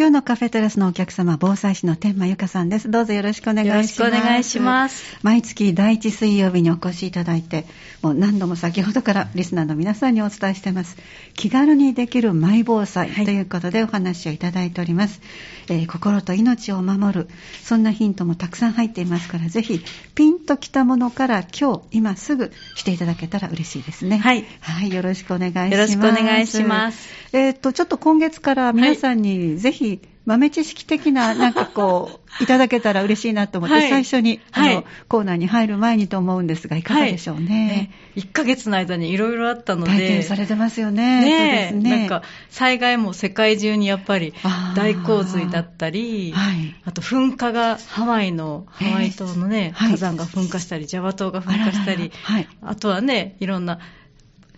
今日のカフェテラスのお客様、防災士の天満由香さんです。どうぞよろしくお願いします。よろしくお願いします。毎月第一水曜日にお越しいただいて、もう何度も先ほどからリスナーの皆さんにお伝えしてます。気軽にできるマイ防災ということでお話をいただいております。えー心と命を守る、そんなヒントもたくさん入っていますから、ぜひピンときたものから今日、今すぐしていただけたら嬉しいですね。はいはい、よろしくお願いします。よろしくお願いします。えーっと、ちょっと今月から皆さんにぜひ豆知識的な なんかこう、いただけたら嬉しいなと思って、はい。最初に、あの、はい。コーナーに入る前にと思うんですが、いかがでしょうね。1ヶ月の間にいろいろあったので。体験されてますよね。ねえ。そうですね。なんか災害も世界中にやっぱり大洪水だったり、はい。あと噴火がハワイの、えー。ハワイ島のね、はい。火山が噴火したり、ジャワ島が噴火したり、あとはね、いろんな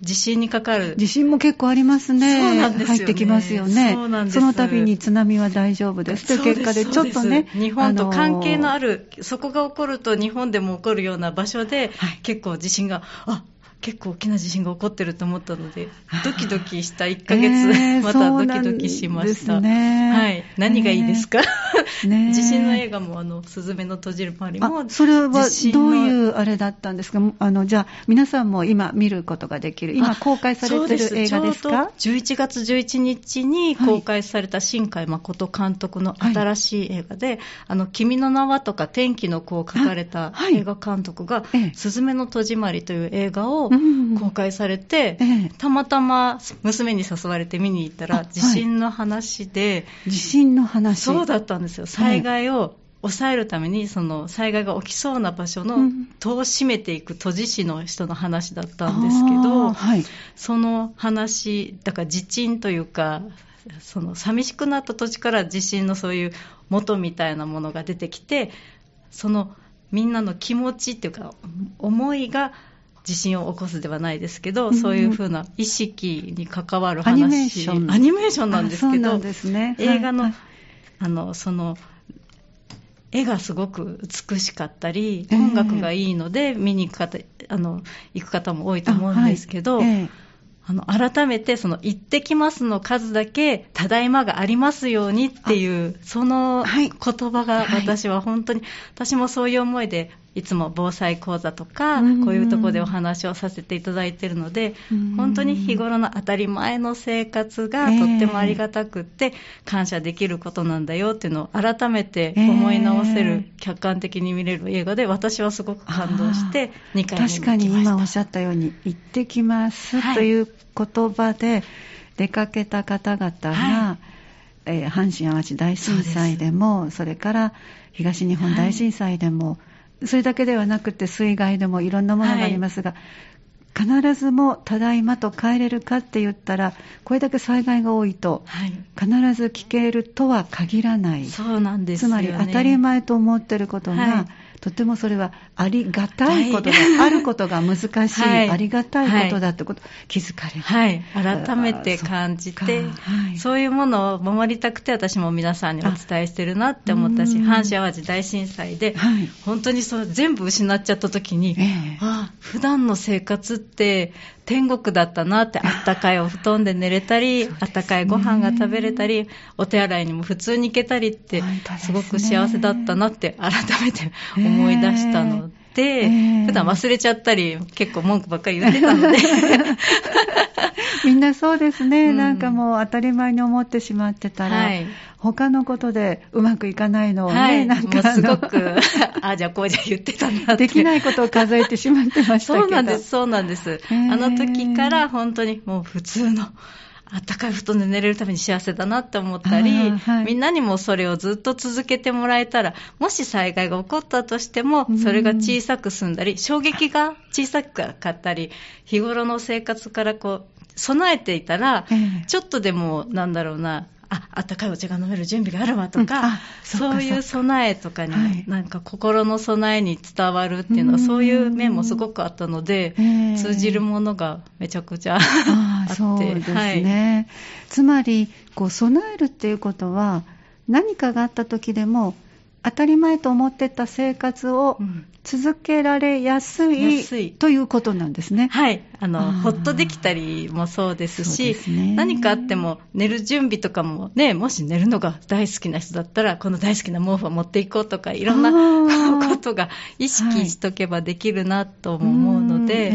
地震にかかる。地震も結構ありますね。そうなんですよね。入ってきますよね。そうなんです。の度に津波は大丈夫です。という結果で、ちょっとね、日本と関係のある、る、そこが起こると日本でも起こるような場所で、はい。結構地震が、あ結構大きな地震が起こってると思ったので ドキドキした1ヶ月、えー またドキドキしました。ね。はい。何がいいですか、ね。え 地震の映画も、あの、すずめの閉じる周りも、あそれはどういうあれだったんですか？あの、じゃあ、皆さんも今見ることができる、今あ公開されてる映画ですか？ちょうど11月11日に公開された新海誠監督の新しい映画で、あの、君の名はとか天気の子を書かれた映画監督が、ええ。すずめの戸締まりという映画をうん公開されて、ええたまたま娘に誘われて見に行ったら地震の話で、地震の話。そうだったんですよ。災害を抑えるために、その災害が起きそうな場所のうん戸を閉めていく都知事の人の話だったんですけど、はい。その話、だから地震というか、その寂しくなった土地から地震のそういう元みたいなものが出てきて、そのみんなの気持ちっていうか、思いが地震を起こすではないですけど、うんそういうふうな意識に関わる話。アニメーション。アニメーションなんですけど、ね。映画の、はいあの、その、絵がすごく美しかったり、ええ。音楽がいいので、見に行く方、あの、行く方も多いと思うんですけど、あはい。ええあの、改めて、その、行ってきますの数だけ、ただいまがありますようにっていう、そのはい。言葉がはい。私は本当に、私もそういう思いで、いつも防災講座とか、うんこういうところでお話をさせていただいているのでうん、本当に日頃の当たり前の生活がええとってもありがたくって、感謝できることなんだよっていうのを改めて思い直せる、客観的に見れる映画で、私はすごく感動して、2回見に行きました。確かに今おっしゃったように、行ってきますはい。という言葉で出かけた方々が、はえー阪神・淡路大震災でも、それから東日本大震災でも、それだけではなくて水害でもいろんなものがありますが、必ずもただいまと帰れるかって言ったら、これだけ災害が多いと、はい。必ず聞けるとは限らない。そうなんですよ、ね。つまり当たり前と思ってることが、はいとてもそれはありがたいことだ、はいあることが難しい、はい。ありがたいことだってこと、気づかれる。はい、改めて感じて、そそういうものを守りたくて、私も皆さんにお伝えしてるなって思ったし、うん。阪神・淡路大震災で、はい。本当にそう全部失っちゃった時に、ええ。ああ普段の生活って天国だったなって、あったかいお布団で寝れたり、あったかいご飯が食べれたり、お手洗いにも普通に行けたりってすごく幸せだったなって改めて思い出したので、ええ普段忘れちゃったり、結構文句ばっかり言ってたので、みんなそうですね、うんなんかもう当たり前に思ってしまってたら、はい他のことでうまくいかないのをね、はい、なんかすごあく、あ あ、じゃあこうじゃ言ってたなって。のできないことを数えてしまってましたけど。そうなんです、そうなんです。ーあの時から本当にもう普通の、あったかい布団で寝れるために幸せだなって思ったり、はいみんなにもそれをずっと続けてもらえたら、もし災害が起こったとしてもうん、それが小さく済んだり、衝撃が小さかったり、日頃の生活からこう、備えていたら、ええ。ちょっとでも、なんだろうな、あ、あったかいお茶が飲める準備があるわとうんそういう備えとかにも、はい。なんか心の備えに伝わるっていうのは、うん。そういう面もすごくあったので、ええ。通じるものがめちゃくちゃあ って、そうですはい。ね、つまりこう備えるっていうことは何かがあった時でも当たり前と思ってた生活をうん続けられやすい,、ということなんですね。はい、あのあー。ほっとできたりもそうですしですね。何かあっても寝る準備とかもねもし寝るのが大好きな人だったらこの大好きな毛布を持っていこうとかいろんな ことが意識しとけばできるなとも思うので、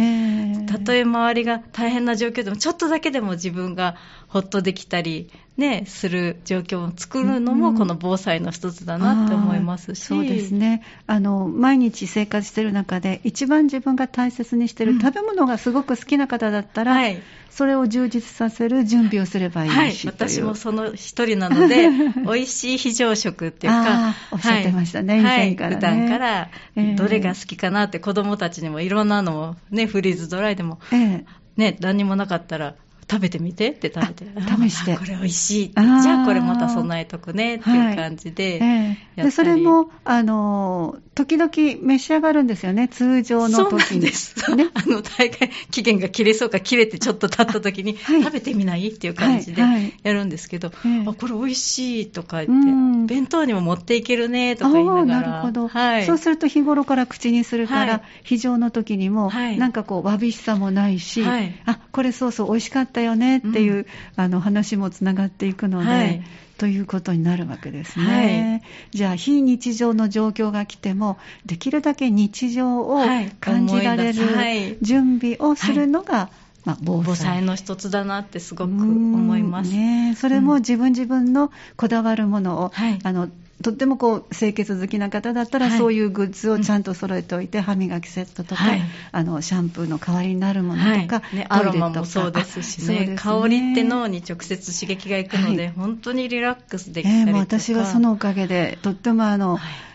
たとえ周りが大変な状況でもちょっとだけでも自分がほっとできたり、ね、する状況を作るのうんもこの防災の一つだなって思いますし、あーそうですね。あの毎日生活している中で一番自分が大切にしているうん。食べ物がすごく好きな方だったら、はい。それを充実させる準備をすればいいし、はい、私もその一人なので、美味しい非常食っていうか、おっしゃってましたねはい。以前からね。普段からええ。どれが好きかなって子供たちにもいろんなのをね、フリーズドライでも、ええ。ね、何にもなかったら、食べてみてって食べて、あ試して。あこれ美味しい。じゃあこれまた備えとくねっていう感じで、ええ。やでそれもあの時々召し上がるんですよね。通常の時に。んです。ね。あの、大会期限が切れそうか切れてちょっと経った時に、はい。食べてみないっていう感じではいはい。やるんですけど、ええ。あ、これ美味しいとかう言って、ん。弁当にも持っていけるねとか言いながら。ああなるほど、はい。そうすると日頃から口にするから、はい。非常の時にも、はい。なんかこうわびしさもないし、はい。あこれそうそう美味しかったよねっていう、うん。あの話もつながっていくので、はい。ということになるわけですね、じゃあ非日常の状況が来てもできるだけ日常をはい。感じられる準備をするのが、まあ、防災。の一つだなってすごく思います。うん。ね、それも自分自分のこだわるものを、はい。あのとってもこう清潔好きな方だったら、はい。そういうグッズをちゃんと揃えておいて、歯磨きセットとか、はい。あのシャンプーの代わりになるものとか、はい。ね、アロマもそうですしね。あそうです香りって脳に直接刺激がいくので、はい。本当にリラックスできたりええとか、もう私はそのおかげで、とってもあの、はい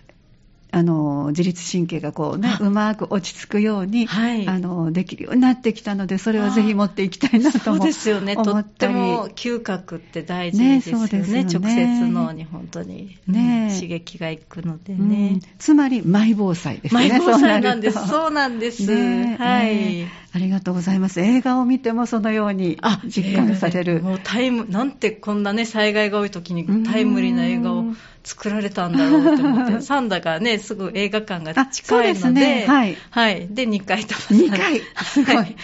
あの自律神経がこうねあ。うまく落ち着くように、はい。あのできるようになってきたのでそれをぜひ持っていきたいなとそうもですよね、と思っっても嗅覚って大事ですよね、ねね。直接脳に本当に、ねうん刺激がいくのでうん。ね。つまりマイ防災ですね。マイ防災なんです、そうなんです、ね。えはい。ありがとうございます。映画を見てもそのように実感される。もうタイム、なんてこんなね、災害が多い時にうんタイムリーな映画を作られたんだろうと思って、サンダがね、すぐ映画館が近いので、ですねはいはい。で、2回とも二回すごいはい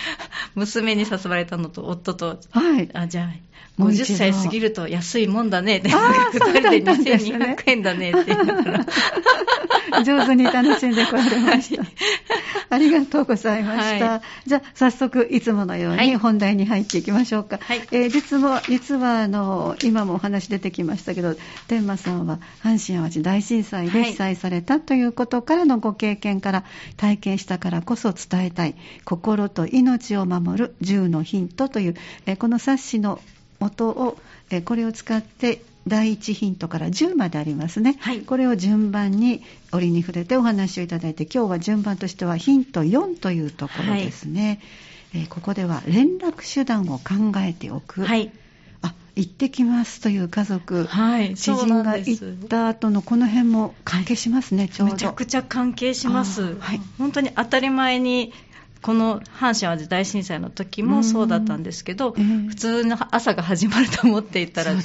娘に誘われたのと、夫と、はい。あ、じゃあ、50もう一度歳過ぎると安いもんだねって、あー2人でそうだったんですね2200円だねって言いながら。上手に楽しんでこられました。ありがとうございました。はじゃあ、早速、いつものようはいに本題に入っていきましょうか。はいえー実は、実は、あの、今もお話出てきましたけど、天馬さんは阪神・淡路大震災ではい被災されたということからのご経験から、体験したからこそ伝えたい、心と命を守る10のヒントという、えーこの冊子の元を、えーこれを使って、第1ヒントから10までありますね。はいこれを順番に折に触れてお話をいただいて、今日は順番としてはヒント4というところですね。えーここでは連絡手段を考えておく。はい。あ、行ってきますという家族、はい。知人が行った後のこの辺も関係しますね、ちょうど。めちゃくちゃ関係します、はい本当に当たり前にこの阪神・淡路大震災の時もそうだったんですけど、ええ普通の朝が始まると思っていたら、ね。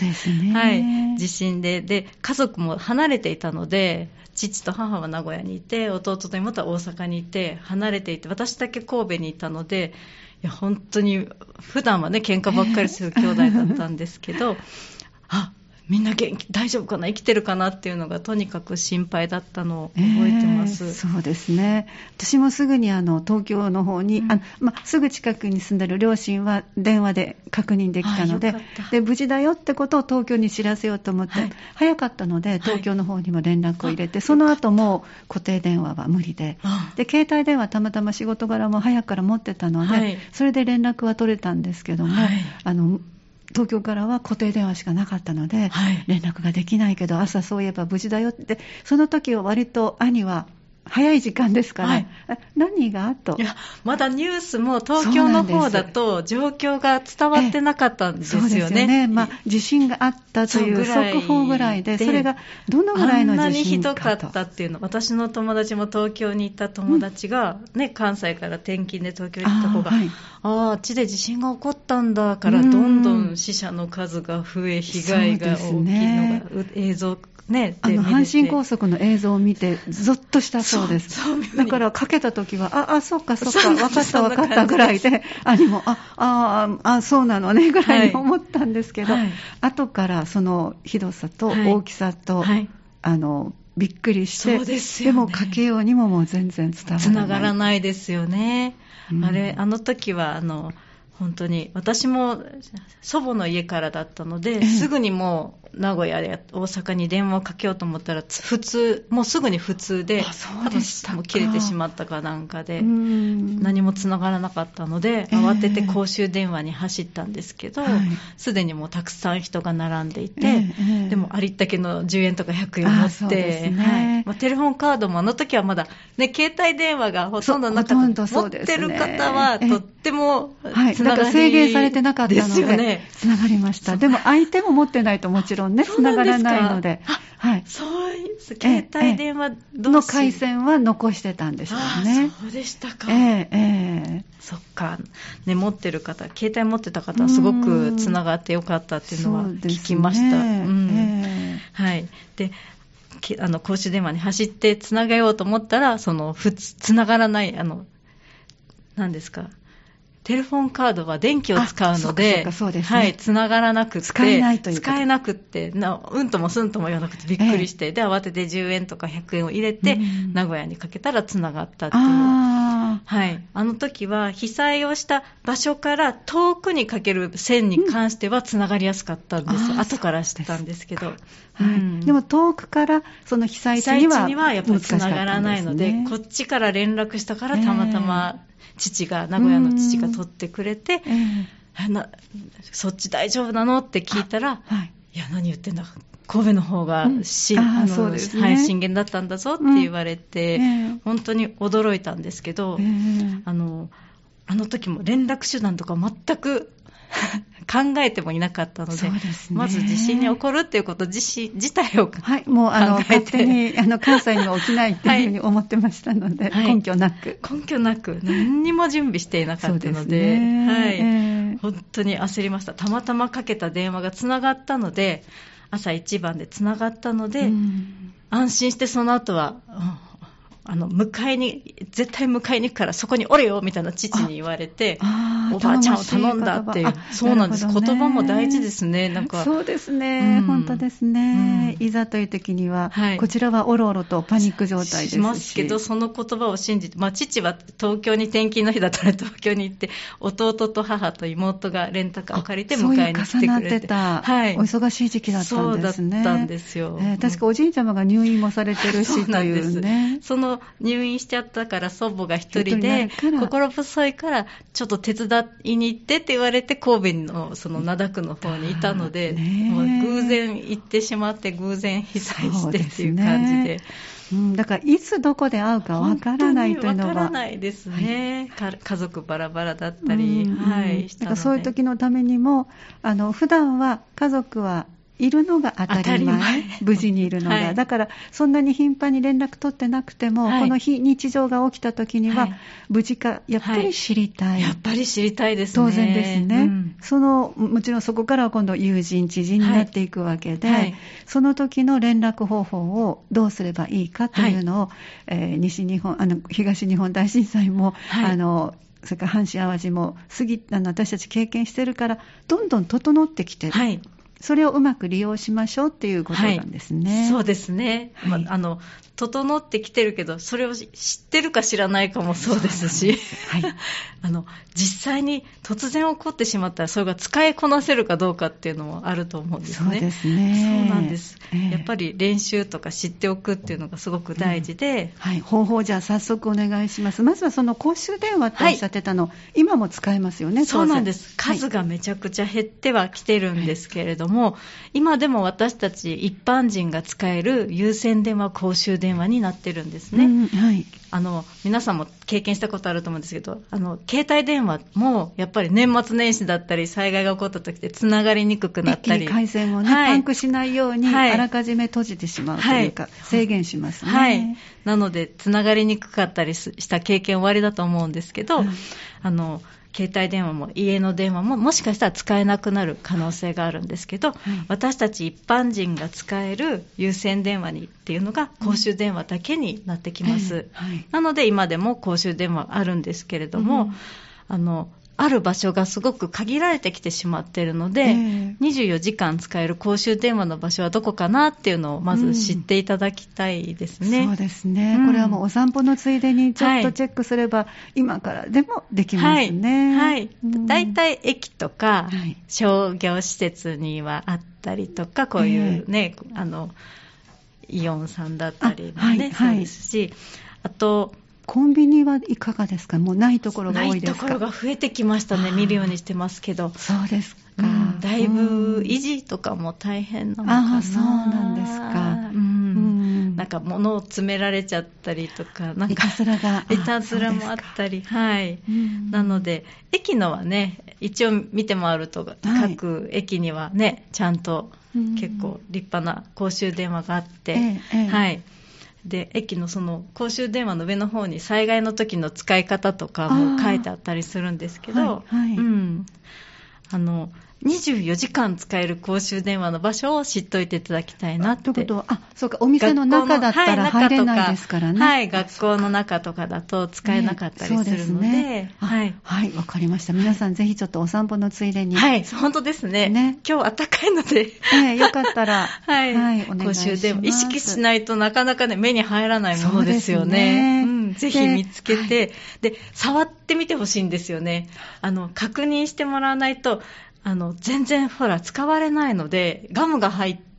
はい、地震でで家族も離れていたので父と母は名古屋にいて弟と妹は大阪にいて離れていて私だけ神戸にいたのでいや本当に普段はね喧嘩ばっかりする兄弟だったんですけど、あみんな元気大丈夫かな生きてるかなっていうのがとにかく心配だったのを覚えてます。えーそうですね。私もすぐにあの東京の方に、うん。あま、すぐ近くに住んでる両親は電話で確認できたのでで無事だよってことを東京に知らせようと思って、はい。早かったので東京の方にも連絡を入れて、その後もう固定電話は無理で。あで携帯電話たまたま仕事柄も早くから持ってたので、はい。それで連絡は取れたんですけども、はい。あの東京からは固定電話しかなかったので、はい。連絡ができないけど朝そういえば無事だよってその時は割と兄は早い時間ですから、はい。何がと？いやまだニュースも東京の方だと状況が伝わってなかったんですそうですよね。よね、まあ、地震があったという速報ぐらいで、でそれがどのぐらいのあんなに地ひどか震かと。ったっていうの、私の友達も東京に行った友達が、ね、関西から転勤で東京に行った子が、あーはい。ああ、あっちで地震が起こったんだから、うん。どんどん死者の数が増え、被害が大きいのが、う映像、ね、あの阪神高速の映像を見て、ぞっとしたそうです。だからかけたときは、あ、あ、そっかそうなんです分かった分かったぐらいで、兄も、あ、あ、あ、そうなのね、ぐらいに思ったんですけど、はい。後からそのひどさとはい。大きさと、はい。あの、びっくりして、でね。もかけようにももう全然伝わらない。つながらないですよね。うん。あれ、あの時は、あの、本当に、私も祖母の家からだったので、ええ。すぐにもう名古屋や大阪に電話をかけようと思ったら、つ普通、もうすぐに普通で、あそうでしたか。多分もう切れてしまったかなんかで、うん。何もつながらなかったので、ええ慌てて公衆電話に走ったんですけどはい、すで、にもうたくさん人が並んでいて、ええええでもありったけの10円とか100円を持あって、ね。はい。まあ、テレフォンカードもあの時はまだ、ね、携帯電話がほとんどなかった。そうほとんどそ持ってる方はええとってもはい、だつながりから制限されてなかったのですよで、ね。つながりました。でも相手も持ってないともちろんね、そうつながらないので、はい。そういう携帯電話の回線は残してたんでしょああうね。そうでしたか。ええええそっか、ね、持ってる方、携帯持ってた方はすごくつながってよかったっていうのは聞きました。うんえはい。で、きあの、公衆電話に走ってつなげようと思ったら、その、ふつ、つながらない、あの、何ですか？テレフォンカードは電気を使うので、そうかそうですね。はい、つながらなくって、使えないという使えなくって、なうんともすんとも言わなくてびっくりして、で、慌てて10円とか100円を入れて、うん。名古屋にかけたらつながったっていう。あはい、あの時は被災をした場所から遠くにかける線に関してはつながりやすかったんです、うん後から知ったんですけど、あ、はい。うん。でも遠くからその被災地地にはやっぱりつながらないので、難しかったんこっちから連絡したからたまたま父が、名古屋の父が取ってくれて、そっち大丈夫なの？って聞いたら、はい。い。や、何言ってんだ、神戸の方がし、うん。あーあのそうですね。はい、震源だったんだぞって言われて、うん。ええ本当に驚いたんですけど、ええあの、あの時も連絡手段とか全く 考えてもいなかったので、ね。まず地震に起こるっていうこと自身自体を、はい、もうあの考えて。勝手にあの関西には起きないっていうふうに 思ってましたので、はい。根拠なく。根拠なく何にも準備していなかったので、ね。はい、ええ。本当に焦りました。たまたまかけた電話がつながったので、朝一番でつながったので、うん。安心してその後は、うんあの、迎えに、絶対迎えに行くからそこにおれよみたいな父に言われて、おばあちゃんを頼んだっていうそうなんです。ね言葉も大事ですね。なんか。そうですね、うん本当ですね、うんいざという時には、はいこちらはおろおろとパニック状態ですししますけど、その言葉を信じて、まあ、父は東京に転勤の日だったら東京に行って、弟と母と妹がレンタカーを借りて迎えに来てくれて。ってた、はい。お忙しい時期だったんですね。そうだったんですよ。えー確かおじいちゃまが入院もされてるしうなんですいうね。その入院しちゃったから祖母が一人で心細いからちょっと手伝いに行ってって言われて神戸のその灘区の方にいたので、もう偶然行ってしまって偶然被災してっていう感じで。うん、だからいつどこで会うかわからないというのは。わからないですね、か家族バラバラだったり、うんはい、したので。だからそういう時のためにも、あの普段は家族はいるのが当たり前、無事にいるのが、はい。だからそんなに頻繁に連絡取ってなくても、はい。この非日常が起きた時には、はい。無事か、やっぱり知りたい。やっぱり知りたいですね。当然ですね、うん。そのもちろんそこからは今度友人知人になっていくわけで、その時の連絡方法をどうすればいいかというのを、えー西日本あの東日本大震災も、はい。あのそれから阪神・淡路も過ぎあの私たち経験してるからどんどん整ってきてる、はいそれをうまく利用しましょうっていうことなんですね。そうですね、はい。まあ、あの整ってきてるけど、それを知ってるか知らないかもそうですし、はい。あの実際に突然起こってしまったら、それが使いこなせるかどうかっていうのもあると思うんですね。そうですね。そうなんです、ええ。やっぱり練習とか知っておくっていうのがすごく大事で、はい、方法じゃあ早速お願いします。まずはその公衆電話っておっしゃってたの、今も使えますよね、そうなんです、はい数がめちゃくちゃ減ってはきてるんですけれども、も、今でも私たち一般人が使える有線電話、公衆電話になってるんですね。うんはい。あの皆さんも経験したことあると思うんですけど、あの携帯電話もやっぱり年末年始だったり、災害が起こった時ってつながりにくくなったり、回線をね、はいパンクしないように、はいあらかじめ閉じてしまうというか、はい制限しますね。はい、なので、つながりにくかったりした経験終わりだと思うんですけど、はいあの携帯電話も家の電話ももしかしたら使えなくなる可能性があるんですけど、私たち一般人が使える有線電話にっていうのが公衆電話だけになってきます。ええ。はい。なので今でも公衆電話あるんですけれども、うん。あのある場所がすごく限られてきてしまっているので、ええ。24時間使える公衆電話の場所はどこかなっていうのをまず知っていただきたいですね。そうですね、うん。これはもうお散歩のついでにちょっはいとチェックすれば、今からでもできますね。はい。はい。うん。大体駅とかはい。商業施設にはあったりとか、こういうね、あの、イオンさんだったりもね、はい。そうですし、あと、コンビニはいかがですか？もうないところがない多いですか？ところが増えてきましたね、見るようにしてますけど。そうですか。うんだいぶ維い持とかも大変なのかな。あーそうなんですかううんんなんか物を詰められちゃったりとか、なんかいたずらが。いたずらもあったり、はい。なので、駅のはね、一応見て回ると、各駅にはね、ちゃんとうん結構立派な公衆電話があって、ええええはい。で、駅のその公衆電話の上の方に災害の時の使い方とかも書いてあったりするんですけど、はいはいうん。あの、24時間使える公衆電話の場所を知っておいていただきたいなって。ということは、あ、そうか、お店の中だったら入れないですからね。はい、学校の中とかだと使えなかったりするので、ねそうですねあはい。はい、わかりました。皆さんぜひちょっとお散歩のついでに。はい、本当ですね。ね今日暖かいので、ええよかったら、はい、はい、お願いします。公衆電話、意識しないとなかなかね、目に入らないものですよねぜひで見つけて、で、触ってみてほしいんですよね。あの、確認してもらわないと、あの、全然ほら、使われないので、ガムが入って、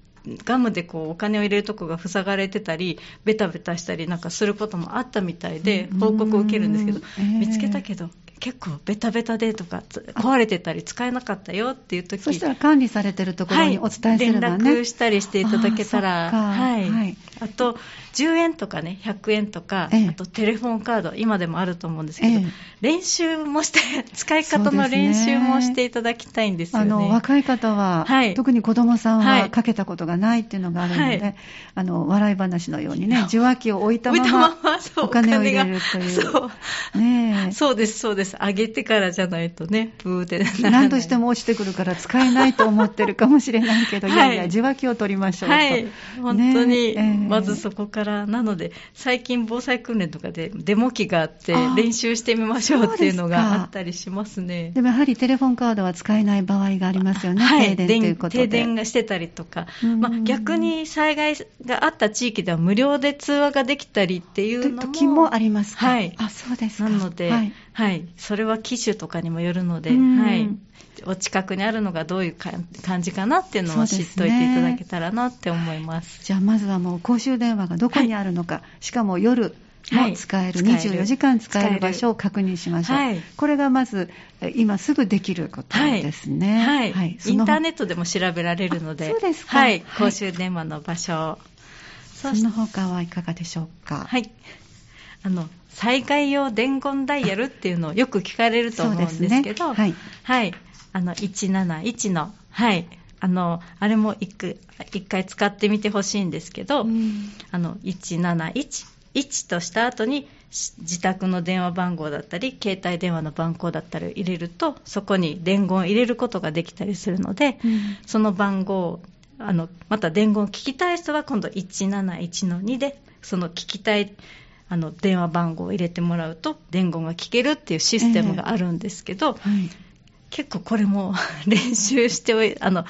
ガムでこうお金を入れるとこが塞がれてたり、ベタベタしたりなんかすることもあったみたいで、うん。報告を受けるんですけど、ええ見つけたけど、結構ベタベタでとか、つ壊れてたり使えなかったよっていう時そしたら管理されてるところにお伝えすればね。連絡したりしていただけたら、はい、はい。あと10円とかね、100円とか、ええ。あとテレフォンカード、今でもあると思うんですけど、ええ。練習もして、使い方の練習もしていただきたいんですよね。あの若い方は、はい。特に子供さんははい。かけたことがないっていうのがあるので、はい。あの笑い話のようにね、受話器を置いたままお金を入れるという。そう。ねえ。そうです、そうです。上げてからじゃないとね、ブーってな何としても落ちてくるから使えないと思ってるかもしれないけど、はいい、やい。や、受話器を取りましょうと。はい、本当に、まずそこから、なので、最近、防災訓練とかでデモ機があってあ、練習してみましょうっていうのがあったりしますね。でもやはりテレフォンカードは使えない場合がありますよね、はい、停電ということで。停電がしてたりとか、うん。まあ、逆に災害があった地域では無料で通話ができたりっていうのも時もありますか？はい。あ、そうですか。なので、はいはい、それは機種とかにもよるので、うん。はい、お近くにあるのがどういうか感じかなっていうのは知っそうですね。といていただけたらなって思います。じゃあまずはもう公衆電話がどこにあるのか、しかも夜も使える、はい使える。24時間使える場所を確認しましょう。はいこれがまず、え今すぐできることですね。はい、インターネッットでも調べられるので、あそうですか。はい、はい。公衆電話の場所、その他はいかがでしょうか？はい。あの、災害用伝言ダイヤルっていうのをよく聞かれると思うんですけど、ねはいはい。あの、171の、はい。あの、あれも一回使ってみてほしいんですけど、うんあの、171、1とした後に、し自宅の電話番号だったり、携帯電話の番号だったりを入れると、そこに伝言を入れることができたりするので、うんその番号、あの、また伝言を聞きたい人は今度171の2で、その聞きたい、あの、電話番号を入れてもらうと、伝言が聞けるっていうシステムがあるんですけど、はい結構これも練習しておい、あの、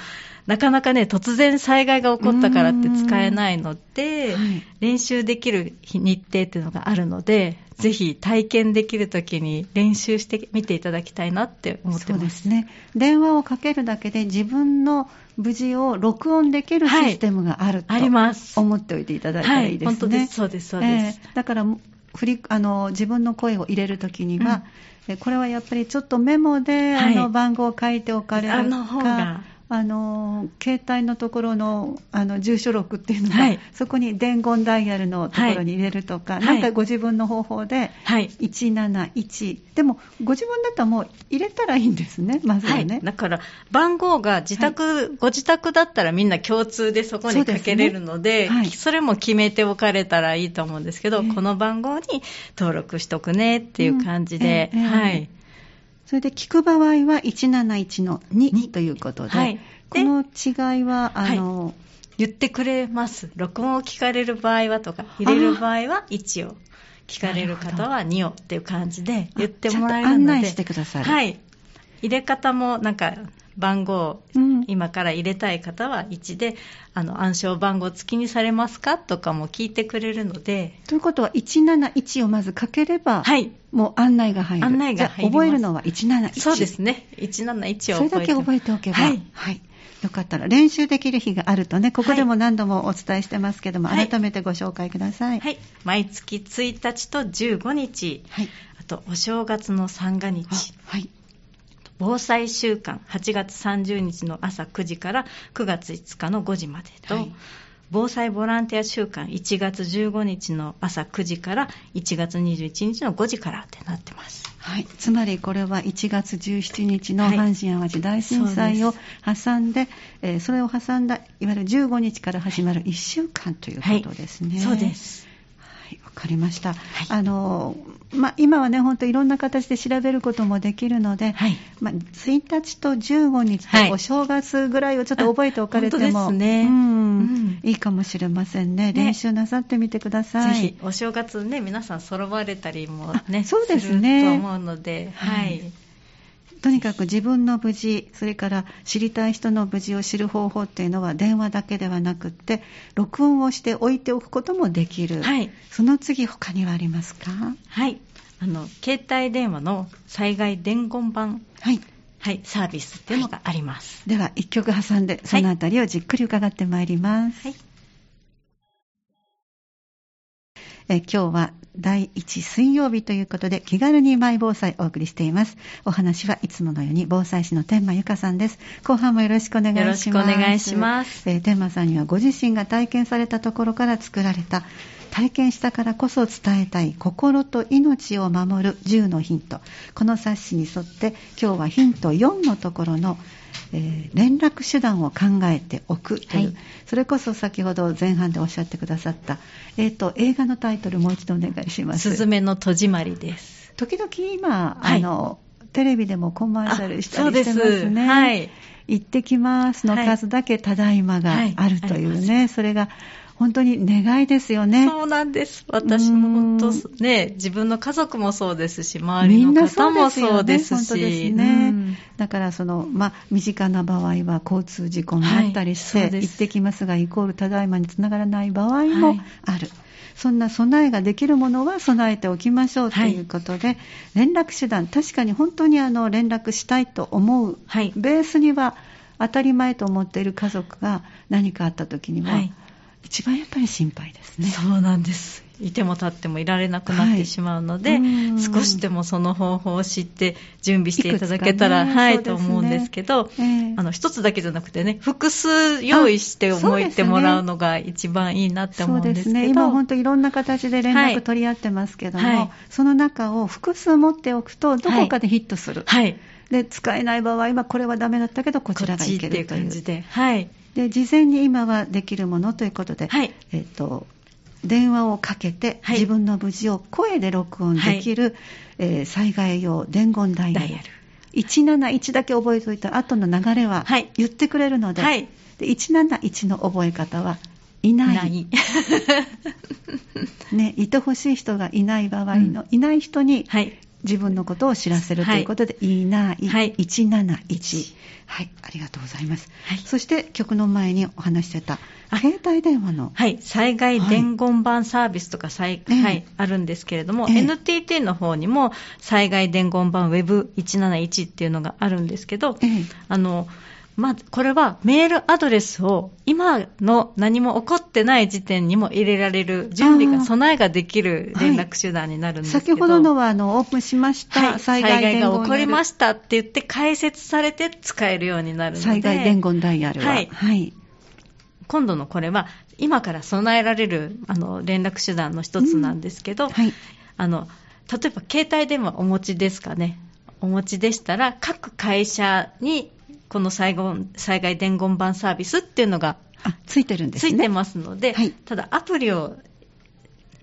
なかなかね、突然災害が起こったからって使えないので、はい練習できる日日程っていうのがあるので、ぜひ体験できるときに練習してみていただきたいなって思ってそうま。ですすね。電話をかけるだけで自分の無事を録音できるシステムがあると、あります。思っておいていただいたらいいですね。はい、本当です。そうです、そうです。えーだから振りあの自分の声を入れるときには、えこれはやっぱりちょっとメモで、はいあの番号を書いておかれるかあの方があの携帯のところのあの住所録っていうのが、はい。そこに伝言ダイヤルのところに入れるとか、はい。なんかご自分の方法で、はい。171でもご自分だったらもう入れたらいいんですねまずはね、だから番号が自宅、ご自宅だったらみんな共通でそこにかけれるので、そねはい。それも決めておかれたらいいと思うんですけど、ええ。この番号に登録しとくねっていう感じで、うん。ええ。はい。それで聞く場合は171の2ということで、はいこの違いはあの、言ってくれます。録音を聞かれる場合はとか、入れる場合は1を、聞かれる方は2をっていう感じで言ってもらえるので。案内してくださるはい。入れ方もなんか番号、うん今から入れたい方は1で、あの暗証番号付きにされますかとかも聞いてくれるので、ということは171をまずかければ、はい。もう案内が入る案内が入りますじゃあ覚えるのは171そうですね。171を覚えてそれだけ覚えておけば、はい。よかったら練習できる日があるとね、ここでも何度もお伝えしてますけども、はい改めてご紹介ください。はい。毎月1日と15日、はい。あとお正月の三が日、あはい。防災週間8月30日の朝9時から9月5日の5時までと、はい防災ボランティア週間1月15日の朝9時から1月21日の5時からってなってます。はい、つまりこれは1月17日のはい阪神・淡路大震災をそ挟んで、えーそれを挟んだいわゆる15日から始まる1週間ということですね。そうで。す。かりました。あのまあ、今はね、本当いろんな形で調べることもできるので、はい。まあ、1日と15日はいとお正月ぐらいをちょっと覚えておかれても、当ですねうんうんいいかもしれませんね。ね練習なさってみてください。ぜひ、お正月ね、皆さん揃われたりもね、あそうですねると思うので、ははいい。とにかく自分の無事、それから知りたい人の無事を知る方法っていうのは電話だけではなくって、録音をして置いておくこともできる。はい。その次他にはありますか？はい。あの、携帯電話の災害伝言版、はい。はい、サービスっていうのがあります。では、一曲挟んで、そのあたりをじっくり伺ってまいります。はい。え今日は第1水曜日ということで気軽にマイ防災お送りしています。お話はいつものように防災士の天満由香さんです。後半もよろしくお願いします。よろしくお願いします。えー天満さんにはご自身が体験されたところから作られた体験したからこそ伝えたい心と命を守る10のヒント。この冊子に沿って今日はヒント4のところのえー連絡手段を考えておくという、はいそれこそ先ほど前半でおっしゃってくださった、えー、と映画のタイトルもう一度お願いしますすずめの戸締まりです。時々今、はいあのテレビでもコマーシャルしたりしてますす。ね。はい。行ってきますの数だけただいまがはいあるというね、はいそれが本当に願いですよね。そうなんです。私も本当うね、自分の家族もそうですし、周りの方もそうですそうですよねうんだからその、まあ、身近な場合は交通事故があったりして、はい行ってきますがイコールただいまにつながらない場合もはいある。そんな備えができるものは備えておきましょうということで、連絡手段、確かに本当にあの連絡したいと思う、はい。ベースには当たり前と思っている家族が何かあった時には、はい一番やっぱり心配ですね。そうなんです。いても立ってもいられなくなってしまうので、はいうん少しでもその方法を知って準備していただけたら、ねはい、ねと思うんですけど、ええあの、一つだけじゃなくてね、複数用意してあ思いてもらうのが一番いいなって思うんですけど。ね。今本当いろんな形で連絡取り合ってますけども、はいその中を複数持っておくと、どこかでヒットする。はい。で、使えない場合は、これはダメだったけど、こちらがいけるという。感じで。はい。で、事前に今はできるものということで、はい。えっ、と、電話をかけて、はい自分の無事を声で録音できる、えー災害用伝言ダイヤル。ダイヤル。171だけ覚えておいた後の流れははい言ってくれるので、はい。で171の覚え方はいない。ね、いてほしい人がいない場合の、いない人にはい。自分のことを知らせるということで、い、ない、はい。171。はい、ありがとうございます。はい。そして曲の前にお話してた、あ携帯電話の、はい、災害伝言板サービスとか、さい。ええはい、あるんですけれども、ええ。NTT の方にも災害伝言板 Web171 っていうのがあるんですけど、ええ。あのまず、これはメールアドレスを今の何も起こってない時点にも入れられる、準備が、備えができる連絡手段になるんですけど、先ほどのはあのオープンしました、はい、災害が起こりましたって言って解説されて使えるようになるので、災害伝言ダイヤルは。はい。はい今度のこれは、今から備えられるあの連絡手段の一つなんですけど、うんはい、あの例えば携帯電話お持ちですかね。お持ちでしたら、各会社にこの災害伝言板サービスっていうのがついてるんですね。ついてますので、はい、ただアプリを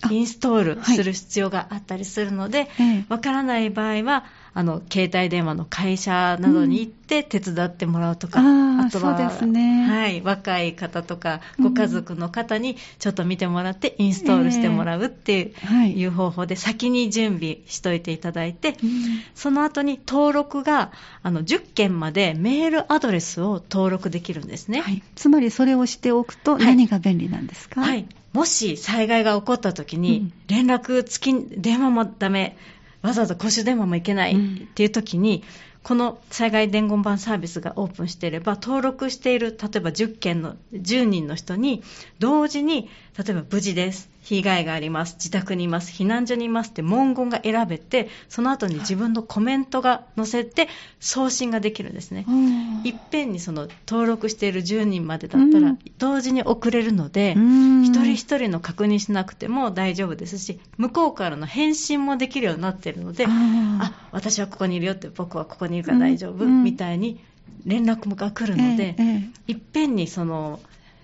インストールする必要があったりするので、わ、はい、からない場合は、あの携帯電話の会社などに行って手伝ってもらうとか、うん、あとは、ね、はい、若い方とかご家族の方にちょっと見てもらってインストールしてもらうっていう,、い。う方法で先に準備しといていただいて、うん、その後に登録があの10件までメールアドレスを登録できるんですね、はい、つまりそれをしておくと何が便利なんですか、はい、はいもし災害が起こった時に、連絡付き、電話もダメ、わざわざ公衆電話も行けないっていう時に、この災害伝言板サービスがオープンしていれば、登録している、例えば10件の、10人の人に、同時に、例えば無事です。被害があります、自宅にいます、避難所にいますって文言が選べて、その後に自分のコメントが載せて送信ができるんですね。いっぺんにその登録している10人までだったら、同時に送れるので、一人一人の確認しなくても大丈夫ですし、向こうからの返信もできるようになっているので、あ、私はここにいるよって、僕はここにいるから大丈夫、みたいに連絡が来るので、いっぺんにその、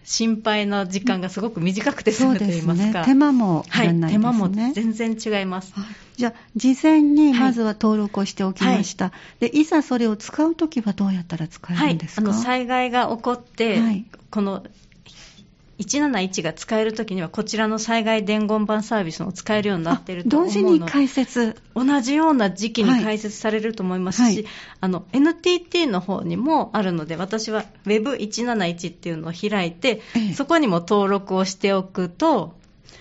心配な時間がすごく短くて済むといいますか。ね、手間もね。はい、手間も全然違います。じゃあ、事前にまずは登録をしておきました。はい、で、いざそれを使うときはどうやったら使えるんですか、はい、あの災害が起こって、はい、この171が使えるときには、こちらの災害伝言板サービスも使えるようになっていると思うの。同時に解説。同じような時期に解説されると思いますし、はい。はい、あの NTT の方にもあるので、私は Web171 っていうのを開いて、ええ、そこにも登録をしておくと、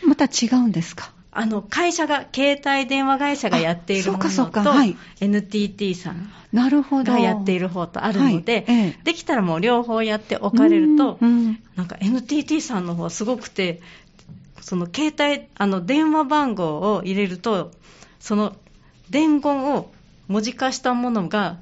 また違うんですか？あの会社が、携帯電話会社がやっているものと、はい、NTT さんがやっている方とあるので、はい。ええ、できたらもう両方やっておかれると、うんうん、なんか NTT さんの方はすごくて、その携帯、あの電話番号を入れると、その伝言を文字化したものが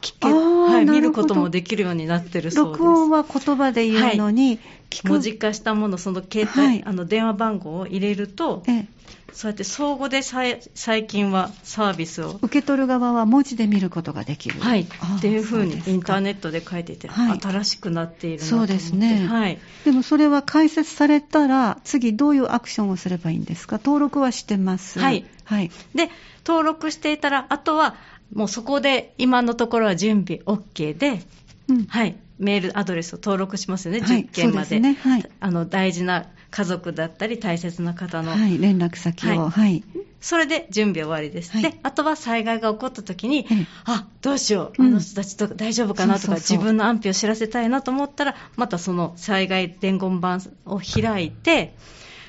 聞け、はい、見ることもできるようになってるそうです。録音は言葉で言うのに、はい、文字化したもの、その携帯、はい、あの電話番号を入れると、ええ、そうやって相互で最近はサービスを受け取る側は文字で見ることができる、はい、っていうふうにインターネットで書いてて、はい、新しくなっているなと思って。そうですね、はい、でもそれは解説されたら次どういうアクションをすればいいんですか？登録はしてます。はい、はい、で登録していたらあとはもうそこで今のところは準備 OK で、うん、はい、メールアドレスを登録しますよね、10件まで。でね。はい、あの大事な家族だったり大切な方の、はい、連絡先を、はい、それで準備終わりです、はい、であとは災害が起こった時に、あどうしよう、あの人たちと大丈夫かなとか、自分の安否を知らせたいなと思ったらまたその災害伝言板を開いて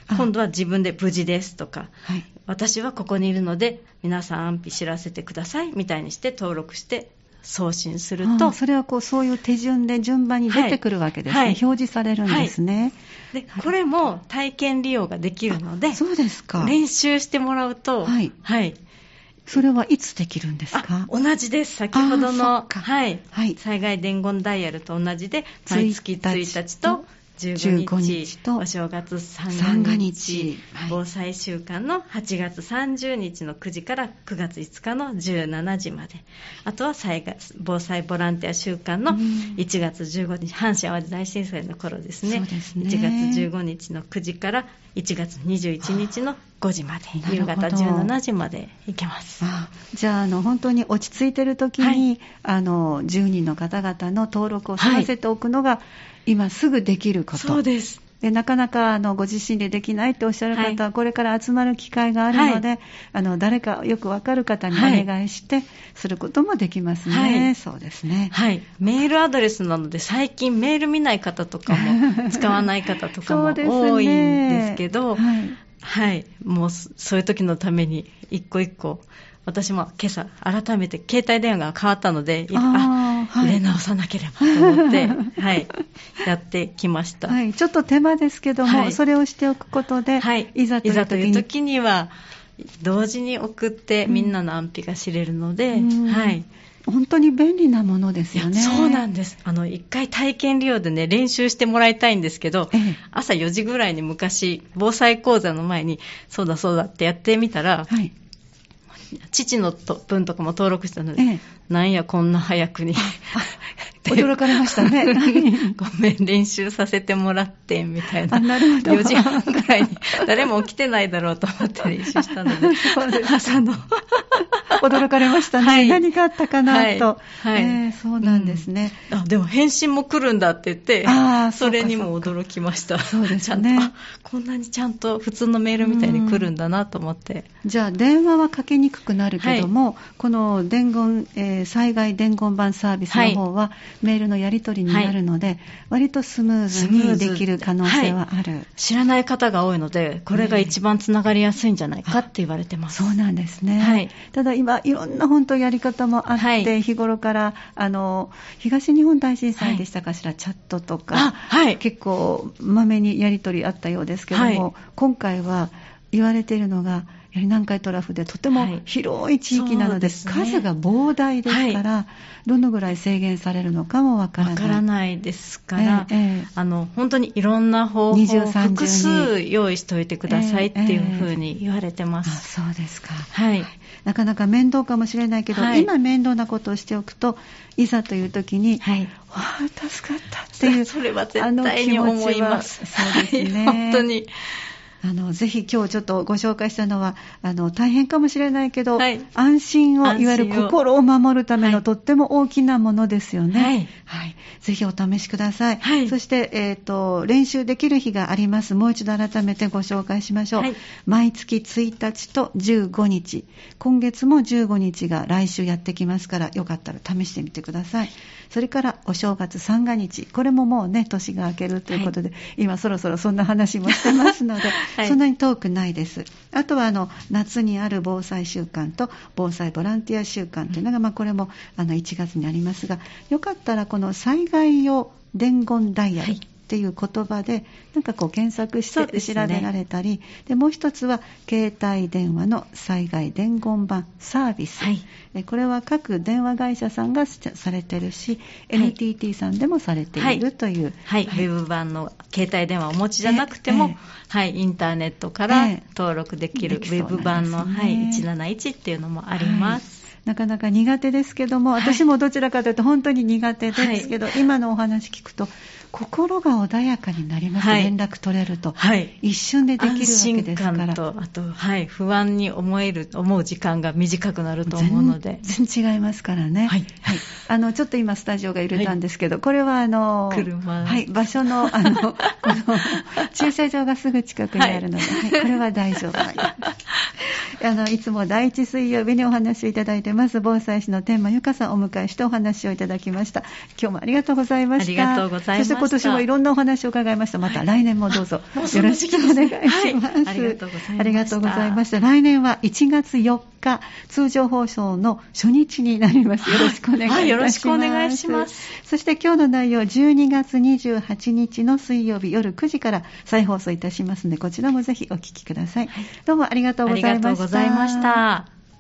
今度は自分で無事ですとか、はい、私はここにいるので皆さん安否知らせてくださいみたいにして登録して送信すると。それはこうそういう手順で順番に出てくるわけですね、はい。はい、表示されるんですね、はい、でこれも体験利用ができるのでそうですか。練習してもらうとはい、はい。それはいつできるんですか？同じです。先ほどの、はい、はい、災害伝言ダイヤルと同じで、毎月1日と15日とお正月三が日、防災週間の8月30日の9時から9月5日の17時まで。あとは災害防災ボランティア週間の1月15日、阪神・淡路大震災の頃ですね。ですね。1月15日の9時から1月21日の5時まで。夕方17時まで行けます。じゃああの本当に落ち着いてる時に、はい、あの10人の方々の登録を済ませておくのが、はい今すぐできること。そうです。でなかなかあのご自身でできないっておっしゃる方は、これから集まる機会があるので、はい、あの誰かよくわかる方にお願いして、することもできますね、はい、そうですね、はい、メールアドレスなので、最近、メール見ない方とかも、使わない方とかも多いんですけど、ね、はい、はい、もうそういう時のために、一個一個私も今朝改めて携帯電話が変わったので、あーはい入れ直さなければと思って、はい、やってきました。はい、ちょっと手間ですけども、はいそれをしておくことで、はい、いざという時には同時に送ってみんなの安否が知れるので、うんはい。本当に便利なものですよね。そうなんです。あの、一回体験利用でね、練習してもらいたいんですけど、ええ朝4時ぐらいに昔、防災講座の前に、そうだそうだってやってみたら、はい。父のと分とかも登録したので、ええ。なんやこんな早くに。驚かれましたね。ごめん、練習させてもらって、みたいな。あなるほど4時半ぐらいに、誰も起きてないだろうと思って練習したので、朝の。驚かれましたね。はい何があったかなと。はいはいええそうなんですね。あ、でも返信も来るんだって言って、あーそれにも驚きました。そうですねこんなにちゃんと普通のメールみたいに来るんだなと思って。じゃあ、電話はかけにくくなるけども、この伝言、えー災害伝言板サービスの方は、メールのやり取りになるので、割とスムーズにできる可能性はある。知らない方が多いので、これが一番つながりやすいんじゃないかって言われてます。そうなんですね。はい。ただ今、いろんな本当やり方もあって、はい。日頃から、あの、東日本大震災でしたかしら、チャットとか。結構まめにやり取りあったようですけども、はい。今回は言われているのが、やはり南海トラフでとてもはい広い地域なので、そうですね数が膨大ですから、どのぐらい制限されるのかもわからない。わからないですから、ええええあの本当にいろんな方法二重三重に複数用意しておいてくださいっていうふうに言われてまあす。そうですか。はい。なかなか面倒かもしれないけど、はい今面倒なことをしておくと、いざという時に、はい。わあ、助かったっていう。それは絶対に思います。そうですね。はい本当に。あの、ぜひ今日ちょっとご紹介したのは、あの、大変かもしれないけど、はい安心を、いわゆる心を守るためのはいとっても大きなものですよね。はいはい。ぜひお試しください。はいそして、えっ、と、練習できる日があります。もう一度改めてご紹介しましょう。はい毎月1日と15日。今月も15日が来週やってきますから、よかったら試してみてください。それから、お正月三が日。これももうね、年が明けるということで、今そろそろそんな話もしてますので、はいそんなに遠くないです。あとは、あの、夏にある防災週間と防災ボランティア週間というのが、まあ、これも、あの、1月にありますが、よかったら、この災害用伝言ダイヤル。はいっていう言葉で、なんかこう検索して調べられたり、でもう一つは携帯電話の災害伝言板サービス、はい。でこれは各電話会社さんがされてるし、はい。NTT さんでもされているという、はい、ウェブ版の携帯電話をお持ちじゃなくても、ええはい、インターネットからええ。登録できるウェブ版の、はい、171っていうのもあります。なかなか苦手ですけども、はい。私もどちらかというと本当に苦手ですけど、今のお話聞くと、心が穏やかになります、はい連絡取れると。はい。一瞬でできるわ安け心ですから。感と、あと、はい、不安に思える、思う時間が短くなると思うので。全然違いますからね。はいあの、ちょっと今スタジオが揺れたんですけど、これはあの、車はい、場所の、あの、この、駐車場がすぐ近くにあるので、はいこれは大丈夫。はいあの、いつも第一水曜日にお話をいただいてます、防災士の天満由香さんをお迎えしてお話をいただきました。今日もありがとうございました。ありがとうございました今年もいろんなお話を伺いました。また来年もどうぞ よろしくお願いします。はいありがとうございましたありがとうございました。来年は1月4日、通常放送の初日になります。よろしくお願いします。はいよろしくお願いします。そして今日の内容、12月28日の水曜日夜9時から再放送いたしますので、こちらもぜひお聞きください。どうもありがとうございました。ありがとうございました。